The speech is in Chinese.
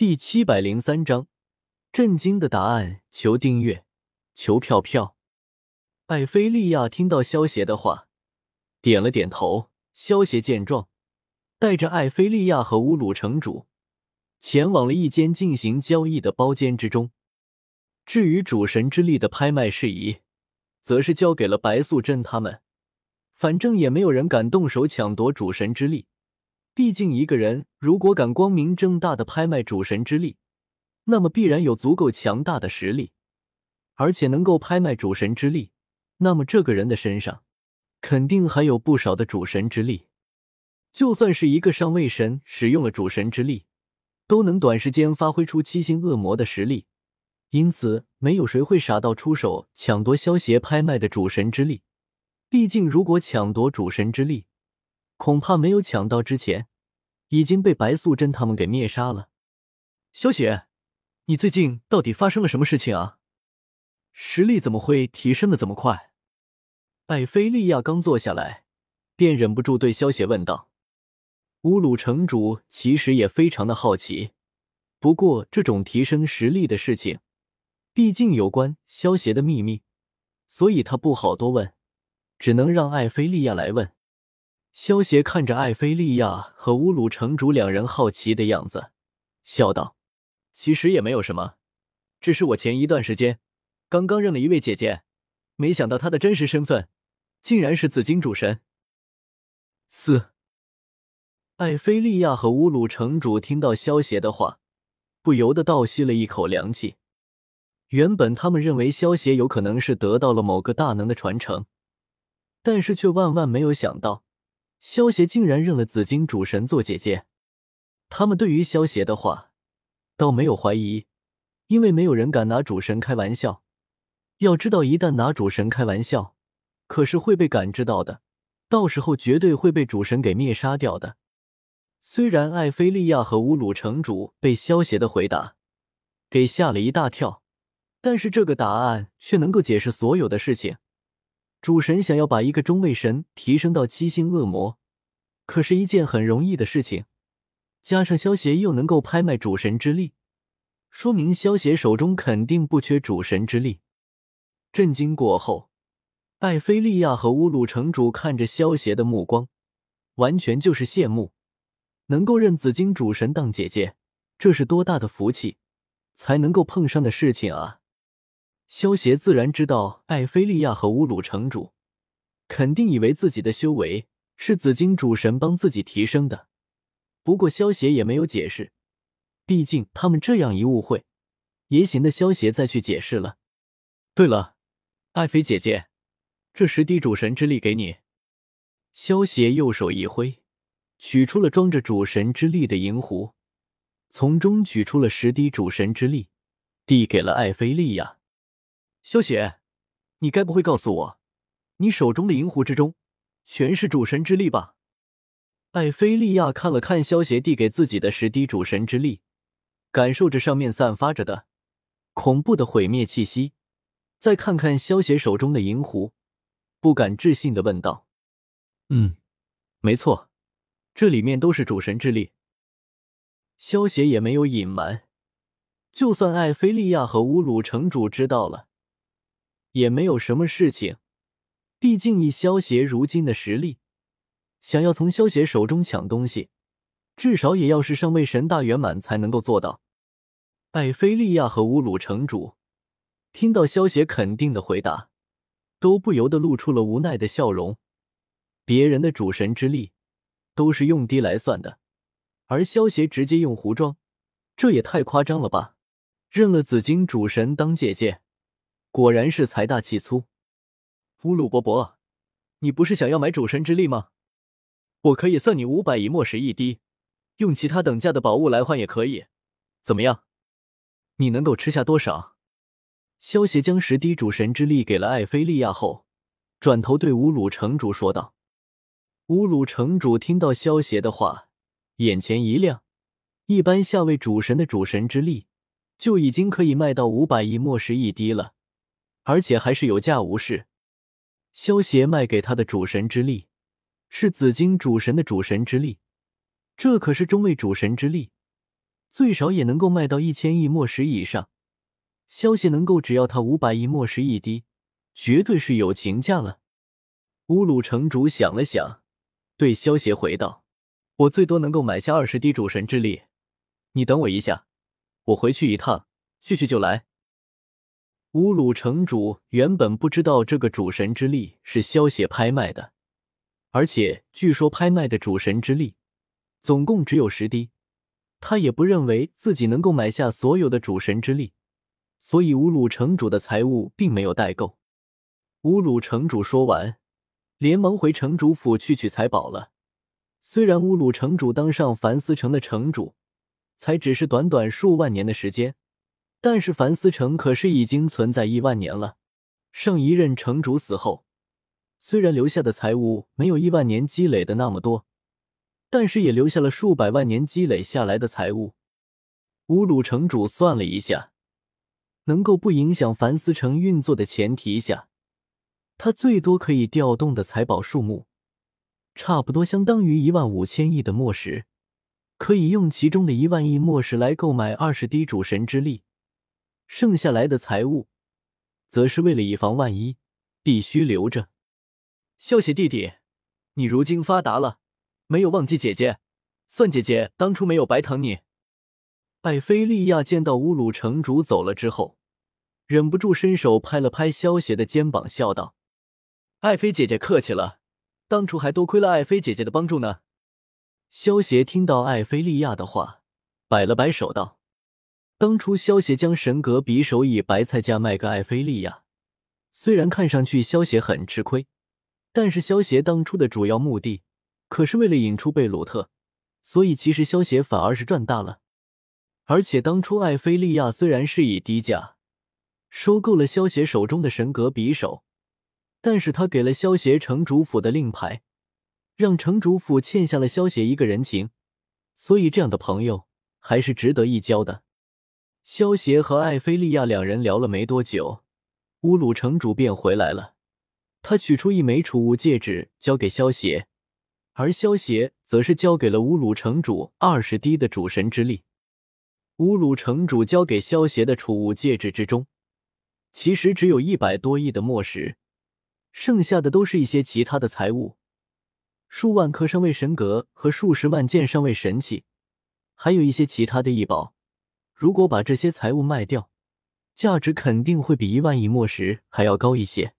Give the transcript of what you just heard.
第七百零三章，震惊的答案。求订阅，求票票。艾菲利亚听到萧邪的话，点了点头。萧邪见状，带着艾菲利亚和乌鲁城主前往了一间进行交易的包间之中。至于主神之力的拍卖事宜，则是交给了白素贞他们。反正也没有人敢动手抢夺主神之力。毕竟，一个人如果敢光明正大的拍卖主神之力，那么必然有足够强大的实力，而且能够拍卖主神之力，那么这个人的身上肯定还有不少的主神之力。就算是一个上位神使用了主神之力，都能短时间发挥出七星恶魔的实力。因此，没有谁会傻到出手抢夺萧协拍卖的主神之力。毕竟，如果抢夺主神之力，恐怕没有抢到之前。已经被白素贞他们给灭杀了。萧雪，你最近到底发生了什么事情啊？实力怎么会提升的这么快？艾菲利亚刚坐下来，便忍不住对萧雪问道。乌鲁城主其实也非常的好奇，不过这种提升实力的事情，毕竟有关萧邪的秘密，所以他不好多问，只能让艾菲利亚来问。萧协看着艾菲利亚和乌鲁城主两人好奇的样子，笑道：“其实也没有什么，只是我前一段时间刚刚认了一位姐姐，没想到她的真实身份竟然是紫金主神。”四，艾菲利亚和乌鲁城主听到萧协的话，不由得倒吸了一口凉气。原本他们认为萧协有可能是得到了某个大能的传承，但是却万万没有想到。萧协竟然认了紫金主神做姐姐，他们对于萧协的话倒没有怀疑，因为没有人敢拿主神开玩笑。要知道，一旦拿主神开玩笑，可是会被感知到的，到时候绝对会被主神给灭杀掉的。虽然艾菲利亚和乌鲁城主被萧协的回答给吓了一大跳，但是这个答案却能够解释所有的事情。主神想要把一个中位神提升到七星恶魔，可是一件很容易的事情。加上萧协又能够拍卖主神之力，说明萧协手中肯定不缺主神之力。震惊过后，艾菲利亚和乌鲁城主看着萧协的目光，完全就是羡慕。能够认紫金主神当姐姐，这是多大的福气，才能够碰上的事情啊！萧协自然知道，艾菲利亚和乌鲁城主肯定以为自己的修为是紫金主神帮自己提升的。不过萧协也没有解释，毕竟他们这样一误会，也显得萧协再去解释了。对了，艾菲姐姐，这十滴主神之力给你。萧协右手一挥，取出了装着主神之力的银壶，从中取出了十滴主神之力，递给了艾菲利亚。萧雪，你该不会告诉我，你手中的银壶之中全是主神之力吧？艾菲利亚看了看萧邪递给自己的十滴主神之力，感受着上面散发着的恐怖的毁灭气息，再看看萧邪手中的银壶，不敢置信的问道：“嗯，没错，这里面都是主神之力。”萧邪也没有隐瞒，就算艾菲利亚和乌鲁城主知道了。也没有什么事情，毕竟以萧协如今的实力，想要从萧协手中抢东西，至少也要是上位神大圆满才能够做到。艾菲利亚和乌鲁城主听到萧协肯定的回答，都不由得露出了无奈的笑容。别人的主神之力都是用滴来算的，而萧协直接用壶装，这也太夸张了吧！认了紫金主神当姐姐。果然是财大气粗，乌鲁伯伯，你不是想要买主神之力吗？我可以算你五百亿墨石一滴，用其他等价的宝物来换也可以，怎么样？你能够吃下多少？萧协将十滴主神之力给了艾菲利亚后，转头对乌鲁城主说道。乌鲁城主听到萧协的话，眼前一亮，一般下位主神的主神之力就已经可以卖到五百亿墨石一滴了。而且还是有价无市。萧协卖给他的主神之力，是紫金主神的主神之力，这可是中位主神之力，最少也能够卖到一千亿墨石以上。萧协能够只要他五百亿墨石一滴，绝对是友情价了。乌鲁城主想了想，对萧协回道：“我最多能够买下二十滴主神之力，你等我一下，我回去一趟，去去就来。”乌鲁城主原本不知道这个主神之力是萧协拍卖的，而且据说拍卖的主神之力总共只有十滴，他也不认为自己能够买下所有的主神之力，所以乌鲁城主的财物并没有带够。乌鲁城主说完，连忙回城主府去取财宝了。虽然乌鲁城主当上凡思城的城主，才只是短短数万年的时间。但是凡思城可是已经存在亿万年了。上一任城主死后，虽然留下的财物没有亿万年积累的那么多，但是也留下了数百万年积累下来的财物。乌鲁城主算了一下，能够不影响凡思城运作的前提下，他最多可以调动的财宝数目，差不多相当于一万五千亿的墨石，可以用其中的一万亿墨石来购买二十滴主神之力。剩下来的财物，则是为了以防万一，必须留着。萧邪弟弟，你如今发达了，没有忘记姐姐，算姐姐当初没有白疼你。艾菲利亚见到乌鲁城主走了之后，忍不住伸手拍了拍萧邪的肩膀，笑道：“艾菲姐姐客气了，当初还多亏了艾菲姐姐的帮助呢。”萧邪听到艾菲利亚的话，摆了摆手道。当初萧协将神格匕首以白菜价卖给艾菲利亚，虽然看上去萧协很吃亏，但是萧协当初的主要目的可是为了引出贝鲁特，所以其实萧协反而是赚大了。而且当初艾菲利亚虽然是以低价收购了萧协手中的神格匕首，但是他给了萧协城主府的令牌，让城主府欠下了萧协一个人情，所以这样的朋友还是值得一交的。萧协和艾菲利亚两人聊了没多久，乌鲁城主便回来了。他取出一枚储物戒指，交给萧协，而萧协则是交给了乌鲁城主二十滴的主神之力。乌鲁城主交给萧协的储物戒指之中，其实只有一百多亿的墨石，剩下的都是一些其他的财物，数万颗上位神格和数十万件上位神器，还有一些其他的异宝。如果把这些财物卖掉，价值肯定会比一万亿墨石还要高一些。